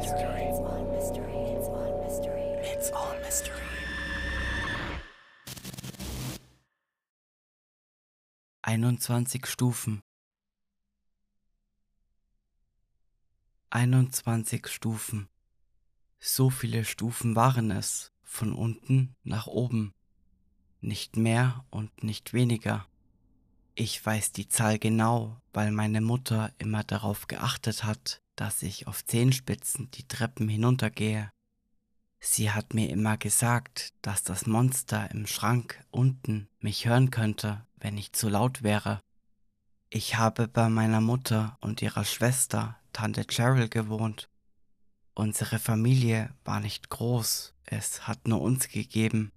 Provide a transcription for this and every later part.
mystery. It's all mystery. It's all mystery. It's all mystery. Einundzwanzig Stufen. Einundzwanzig Stufen. So viele Stufen waren es, von unten nach oben. Nicht mehr und nicht weniger. Ich weiß die Zahl genau, weil meine Mutter immer darauf geachtet hat, dass ich auf Zehenspitzen die Treppen hinuntergehe. Sie hat mir immer gesagt, dass das Monster im Schrank unten mich hören könnte, wenn ich zu laut wäre. Ich habe bei meiner Mutter und ihrer Schwester, Tante Cheryl, gewohnt. Unsere Familie war nicht groß, es hat nur uns gegeben.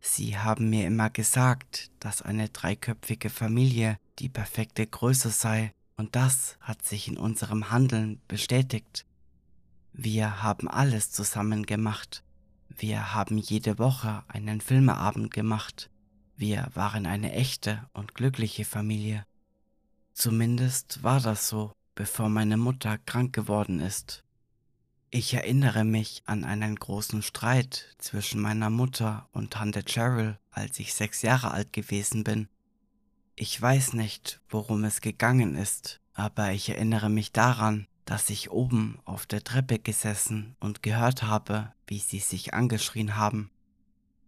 Sie haben mir immer gesagt, dass eine dreiköpfige Familie die perfekte Größe sei, und das hat sich in unserem Handeln bestätigt. Wir haben alles zusammen gemacht. Wir haben jede Woche einen Filmeabend gemacht. Wir waren eine echte und glückliche Familie. Zumindest war das so, bevor meine Mutter krank geworden ist ich erinnere mich an einen großen Streit zwischen meiner Mutter und Tante Cheryl, als ich sechs Jahre alt gewesen bin. Ich weiß nicht, worum es gegangen ist, aber ich erinnere mich daran, dass ich oben auf der Treppe gesessen und gehört habe, wie sie sich angeschrien haben.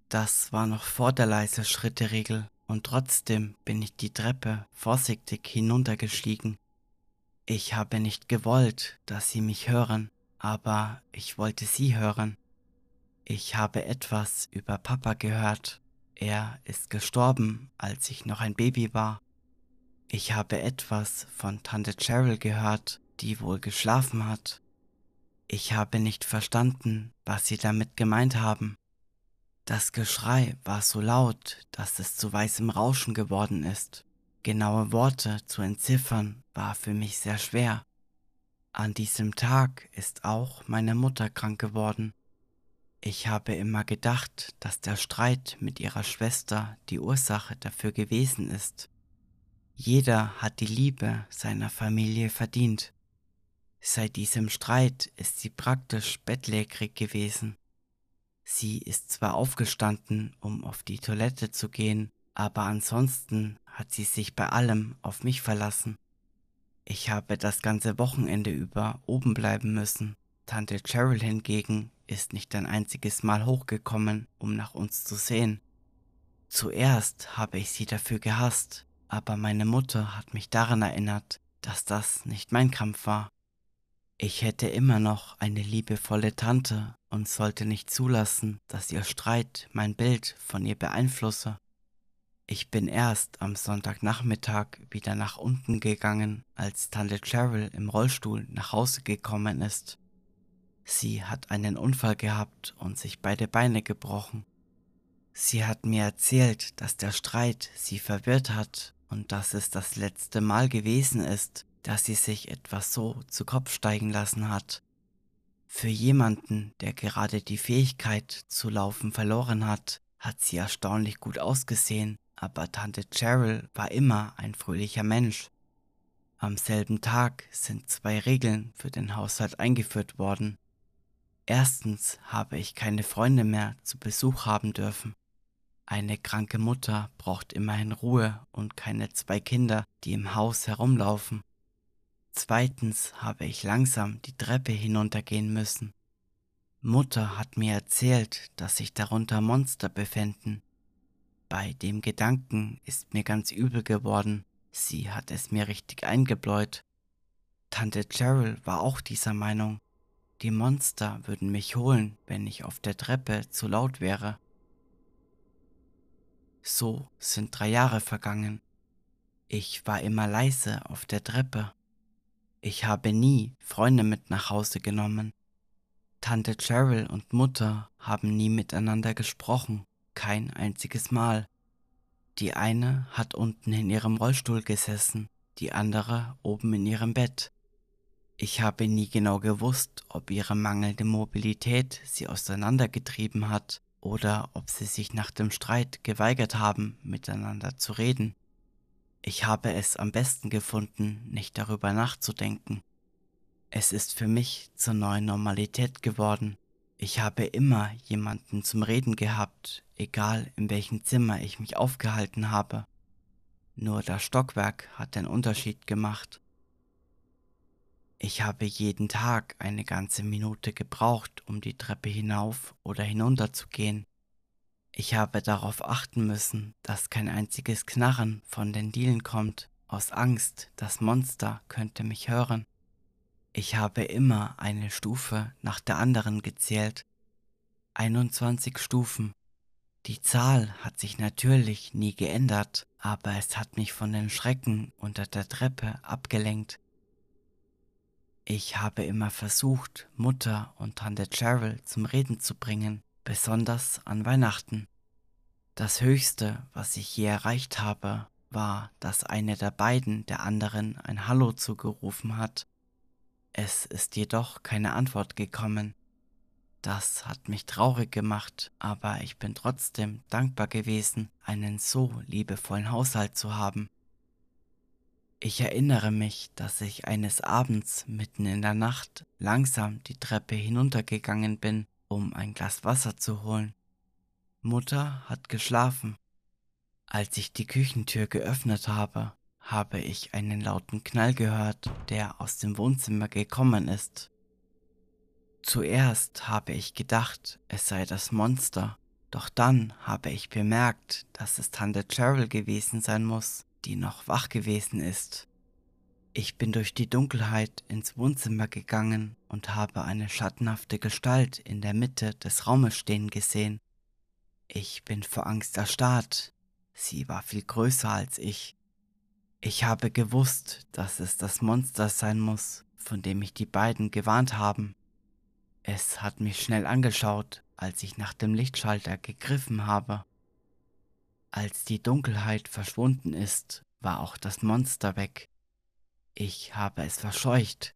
Das war noch vor der leise Schritteregel und trotzdem bin ich die Treppe vorsichtig hinuntergestiegen. Ich habe nicht gewollt, dass sie mich hören, aber ich wollte Sie hören. Ich habe etwas über Papa gehört. Er ist gestorben, als ich noch ein Baby war. Ich habe etwas von Tante Cheryl gehört, die wohl geschlafen hat. Ich habe nicht verstanden, was Sie damit gemeint haben. Das Geschrei war so laut, dass es zu weißem Rauschen geworden ist. Genaue Worte zu entziffern war für mich sehr schwer. An diesem Tag ist auch meine Mutter krank geworden. Ich habe immer gedacht, dass der Streit mit ihrer Schwester die Ursache dafür gewesen ist. Jeder hat die Liebe seiner Familie verdient. Seit diesem Streit ist sie praktisch bettlägerig gewesen. Sie ist zwar aufgestanden, um auf die Toilette zu gehen, aber ansonsten hat sie sich bei allem auf mich verlassen. Ich habe das ganze Wochenende über oben bleiben müssen. Tante Cheryl hingegen ist nicht ein einziges Mal hochgekommen, um nach uns zu sehen. Zuerst habe ich sie dafür gehasst, aber meine Mutter hat mich daran erinnert, dass das nicht mein Kampf war. Ich hätte immer noch eine liebevolle Tante und sollte nicht zulassen, dass ihr Streit mein Bild von ihr beeinflusse. Ich bin erst am Sonntagnachmittag wieder nach unten gegangen, als Tante Cheryl im Rollstuhl nach Hause gekommen ist. Sie hat einen Unfall gehabt und sich beide Beine gebrochen. Sie hat mir erzählt, dass der Streit sie verwirrt hat und dass es das letzte Mal gewesen ist, dass sie sich etwas so zu Kopf steigen lassen hat. Für jemanden, der gerade die Fähigkeit zu laufen verloren hat, hat sie erstaunlich gut ausgesehen aber Tante Cheryl war immer ein fröhlicher Mensch. Am selben Tag sind zwei Regeln für den Haushalt eingeführt worden. Erstens habe ich keine Freunde mehr zu Besuch haben dürfen. Eine kranke Mutter braucht immerhin Ruhe und keine zwei Kinder, die im Haus herumlaufen. Zweitens habe ich langsam die Treppe hinuntergehen müssen. Mutter hat mir erzählt, dass sich darunter Monster befänden, bei dem Gedanken ist mir ganz übel geworden. Sie hat es mir richtig eingebläut. Tante Cheryl war auch dieser Meinung. Die Monster würden mich holen, wenn ich auf der Treppe zu laut wäre. So sind drei Jahre vergangen. Ich war immer leise auf der Treppe. Ich habe nie Freunde mit nach Hause genommen. Tante Cheryl und Mutter haben nie miteinander gesprochen kein einziges Mal. Die eine hat unten in ihrem Rollstuhl gesessen, die andere oben in ihrem Bett. Ich habe nie genau gewusst, ob ihre mangelnde Mobilität sie auseinandergetrieben hat oder ob sie sich nach dem Streit geweigert haben, miteinander zu reden. Ich habe es am besten gefunden, nicht darüber nachzudenken. Es ist für mich zur neuen Normalität geworden. Ich habe immer jemanden zum Reden gehabt, egal in welchem Zimmer ich mich aufgehalten habe. Nur das Stockwerk hat den Unterschied gemacht. Ich habe jeden Tag eine ganze Minute gebraucht, um die Treppe hinauf oder hinunter zu gehen. Ich habe darauf achten müssen, dass kein einziges Knarren von den Dielen kommt, aus Angst, das Monster könnte mich hören. Ich habe immer eine Stufe nach der anderen gezählt. 21 Stufen. Die Zahl hat sich natürlich nie geändert, aber es hat mich von den Schrecken unter der Treppe abgelenkt. Ich habe immer versucht, Mutter und Tante Cheryl zum Reden zu bringen, besonders an Weihnachten. Das Höchste, was ich je erreicht habe, war, dass eine der beiden der anderen ein Hallo zugerufen hat. Es ist jedoch keine Antwort gekommen. Das hat mich traurig gemacht, aber ich bin trotzdem dankbar gewesen, einen so liebevollen Haushalt zu haben. Ich erinnere mich, dass ich eines Abends mitten in der Nacht langsam die Treppe hinuntergegangen bin, um ein Glas Wasser zu holen. Mutter hat geschlafen. Als ich die Küchentür geöffnet habe, habe ich einen lauten Knall gehört, der aus dem Wohnzimmer gekommen ist. Zuerst habe ich gedacht, es sei das Monster, doch dann habe ich bemerkt, dass es Tante Cheryl gewesen sein muss, die noch wach gewesen ist. Ich bin durch die Dunkelheit ins Wohnzimmer gegangen und habe eine schattenhafte Gestalt in der Mitte des Raumes stehen gesehen. Ich bin vor Angst erstarrt. Sie war viel größer als ich. Ich habe gewusst, dass es das Monster sein muss, von dem mich die beiden gewarnt haben. Es hat mich schnell angeschaut, als ich nach dem Lichtschalter gegriffen habe. Als die Dunkelheit verschwunden ist, war auch das Monster weg. Ich habe es verscheucht.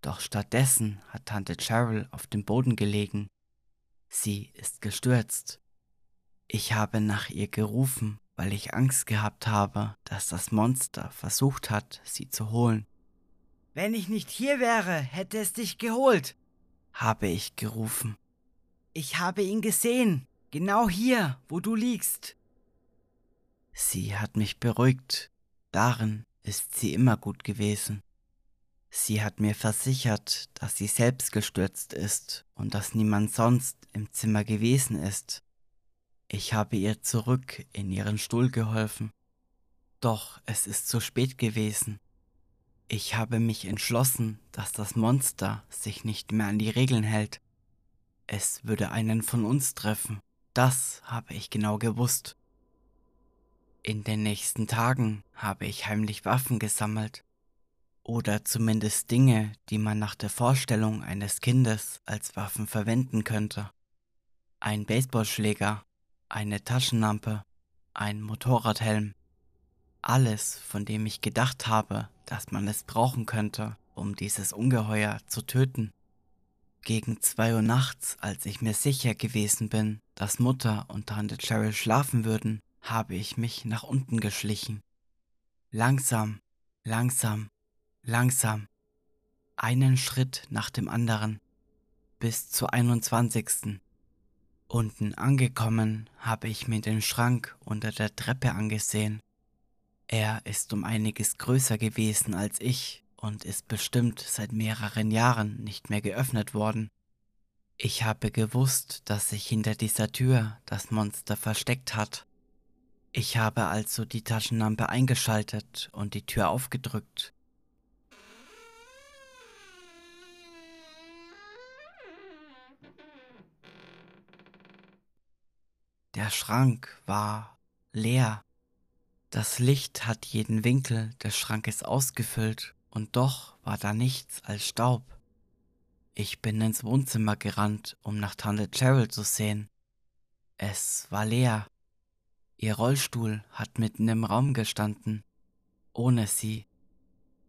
Doch stattdessen hat Tante Cheryl auf dem Boden gelegen. Sie ist gestürzt. Ich habe nach ihr gerufen, weil ich Angst gehabt habe, dass das Monster versucht hat, sie zu holen. Wenn ich nicht hier wäre, hätte es dich geholt, habe ich gerufen. Ich habe ihn gesehen, genau hier, wo du liegst. Sie hat mich beruhigt. Darin ist sie immer gut gewesen. Sie hat mir versichert, dass sie selbst gestürzt ist und dass niemand sonst im Zimmer gewesen ist. Ich habe ihr zurück in ihren Stuhl geholfen. Doch es ist zu spät gewesen. Ich habe mich entschlossen, dass das Monster sich nicht mehr an die Regeln hält. Es würde einen von uns treffen. Das habe ich genau gewusst. In den nächsten Tagen habe ich heimlich Waffen gesammelt. Oder zumindest Dinge, die man nach der Vorstellung eines Kindes als Waffen verwenden könnte. Ein Baseballschläger, eine Taschenlampe, ein Motorradhelm. Alles, von dem ich gedacht habe, dass man es brauchen könnte, um dieses Ungeheuer zu töten. Gegen zwei Uhr nachts, als ich mir sicher gewesen bin, dass Mutter und Tante Cheryl schlafen würden, habe ich mich nach unten geschlichen. Langsam, langsam, langsam, einen Schritt nach dem anderen, bis zur 21. Unten angekommen habe ich mir den Schrank unter der Treppe angesehen. Er ist um einiges größer gewesen als ich und ist bestimmt seit mehreren Jahren nicht mehr geöffnet worden. Ich habe gewusst, dass sich hinter dieser Tür das Monster versteckt hat. Ich habe also die Taschenlampe eingeschaltet und die Tür aufgedrückt. Der Schrank war leer. Das Licht hat jeden Winkel des Schrankes ausgefüllt und doch war da nichts als Staub. Ich bin ins Wohnzimmer gerannt, um nach Tante Cheryl zu sehen. Es war leer. Ihr Rollstuhl hat mitten im Raum gestanden, ohne sie.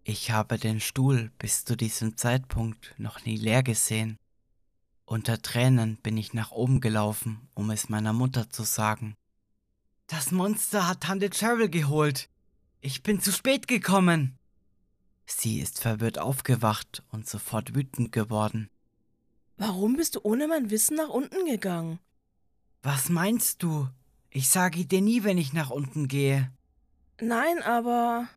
Ich habe den Stuhl bis zu diesem Zeitpunkt noch nie leer gesehen. Unter Tränen bin ich nach oben gelaufen, um es meiner Mutter zu sagen. Das Monster hat Tante Cheryl geholt. Ich bin zu spät gekommen. Sie ist verwirrt aufgewacht und sofort wütend geworden. Warum bist du ohne mein Wissen nach unten gegangen? Was meinst du? Ich sage dir nie, wenn ich nach unten gehe. Nein, aber.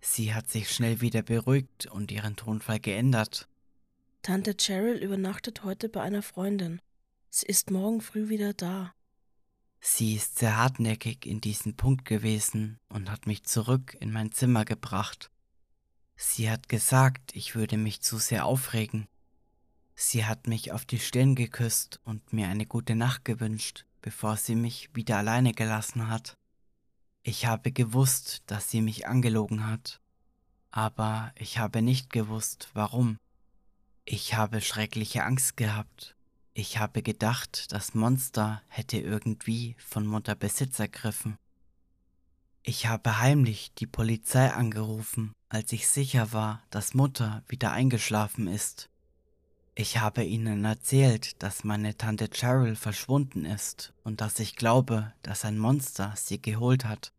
Sie hat sich schnell wieder beruhigt und ihren Tonfall geändert. Tante Cheryl übernachtet heute bei einer Freundin. Sie ist morgen früh wieder da. Sie ist sehr hartnäckig in diesem Punkt gewesen und hat mich zurück in mein Zimmer gebracht. Sie hat gesagt, ich würde mich zu sehr aufregen. Sie hat mich auf die Stirn geküsst und mir eine gute Nacht gewünscht, bevor sie mich wieder alleine gelassen hat. Ich habe gewusst, dass sie mich angelogen hat, aber ich habe nicht gewusst, warum. Ich habe schreckliche Angst gehabt. Ich habe gedacht, das Monster hätte irgendwie von Mutter Besitz ergriffen. Ich habe heimlich die Polizei angerufen, als ich sicher war, dass Mutter wieder eingeschlafen ist. Ich habe ihnen erzählt, dass meine Tante Cheryl verschwunden ist und dass ich glaube, dass ein Monster sie geholt hat.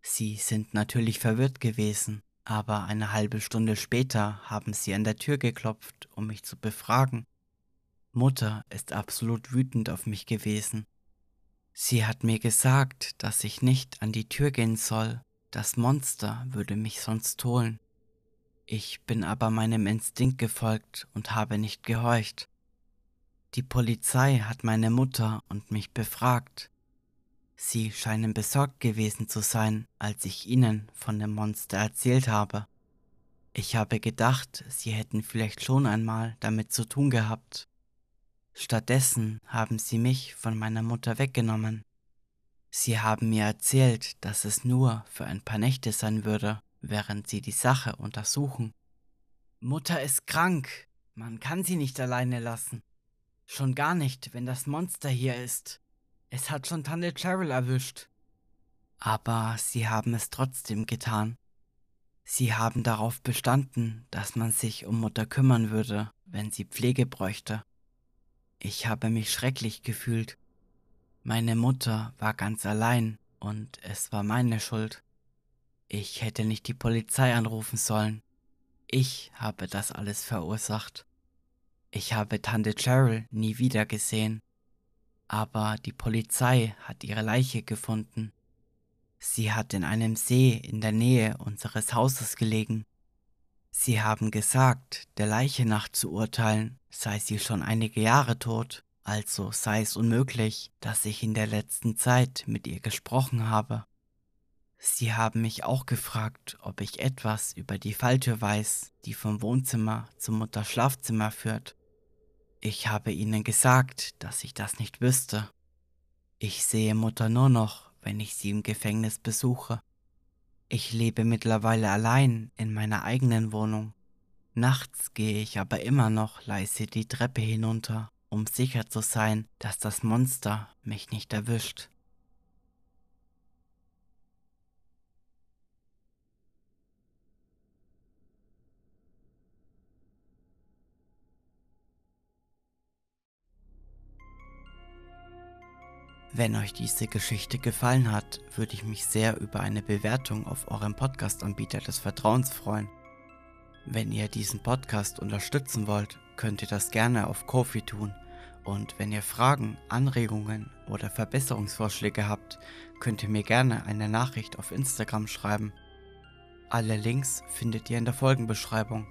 Sie sind natürlich verwirrt gewesen, aber eine halbe Stunde später haben sie an der Tür geklopft, um mich zu befragen. Mutter ist absolut wütend auf mich gewesen. Sie hat mir gesagt, dass ich nicht an die Tür gehen soll, das Monster würde mich sonst holen. Ich bin aber meinem Instinkt gefolgt und habe nicht gehorcht. Die Polizei hat meine Mutter und mich befragt. Sie scheinen besorgt gewesen zu sein, als ich ihnen von dem Monster erzählt habe. Ich habe gedacht, sie hätten vielleicht schon einmal damit zu tun gehabt. Stattdessen haben sie mich von meiner Mutter weggenommen. Sie haben mir erzählt, dass es nur für ein paar Nächte sein würde, während sie die Sache untersuchen. Mutter ist krank. Man kann sie nicht alleine lassen. Schon gar nicht, wenn das Monster hier ist. Es hat schon Tante Cheryl erwischt. Aber sie haben es trotzdem getan. Sie haben darauf bestanden, dass man sich um Mutter kümmern würde, wenn sie Pflege bräuchte. Ich habe mich schrecklich gefühlt. Meine Mutter war ganz allein und es war meine Schuld. Ich hätte nicht die Polizei anrufen sollen. Ich habe das alles verursacht. Ich habe Tante Cheryl nie wieder gesehen aber die Polizei hat ihre Leiche gefunden. Sie hat in einem See in der Nähe unseres Hauses gelegen. Sie haben gesagt, der Leiche nach zu urteilen, sei sie schon einige Jahre tot, also sei es unmöglich, dass ich in der letzten Zeit mit ihr gesprochen habe. Sie haben mich auch gefragt, ob ich etwas über die Falltür weiß, die vom Wohnzimmer zum Mutters Schlafzimmer führt. Ich habe ihnen gesagt, dass ich das nicht wüsste. Ich sehe Mutter nur noch, wenn ich sie im Gefängnis besuche. Ich lebe mittlerweile allein in meiner eigenen Wohnung. Nachts gehe ich aber immer noch leise die Treppe hinunter, um sicher zu sein, dass das Monster mich nicht erwischt. Wenn euch diese Geschichte gefallen hat, würde ich mich sehr über eine Bewertung auf eurem Podcast-Anbieter des Vertrauens freuen. Wenn ihr diesen Podcast unterstützen wollt, könnt ihr das gerne auf Kofi tun. Und wenn ihr Fragen, Anregungen oder Verbesserungsvorschläge habt, könnt ihr mir gerne eine Nachricht auf Instagram schreiben. Alle Links findet ihr in der Folgenbeschreibung.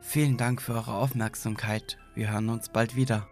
Vielen Dank für eure Aufmerksamkeit. Wir hören uns bald wieder.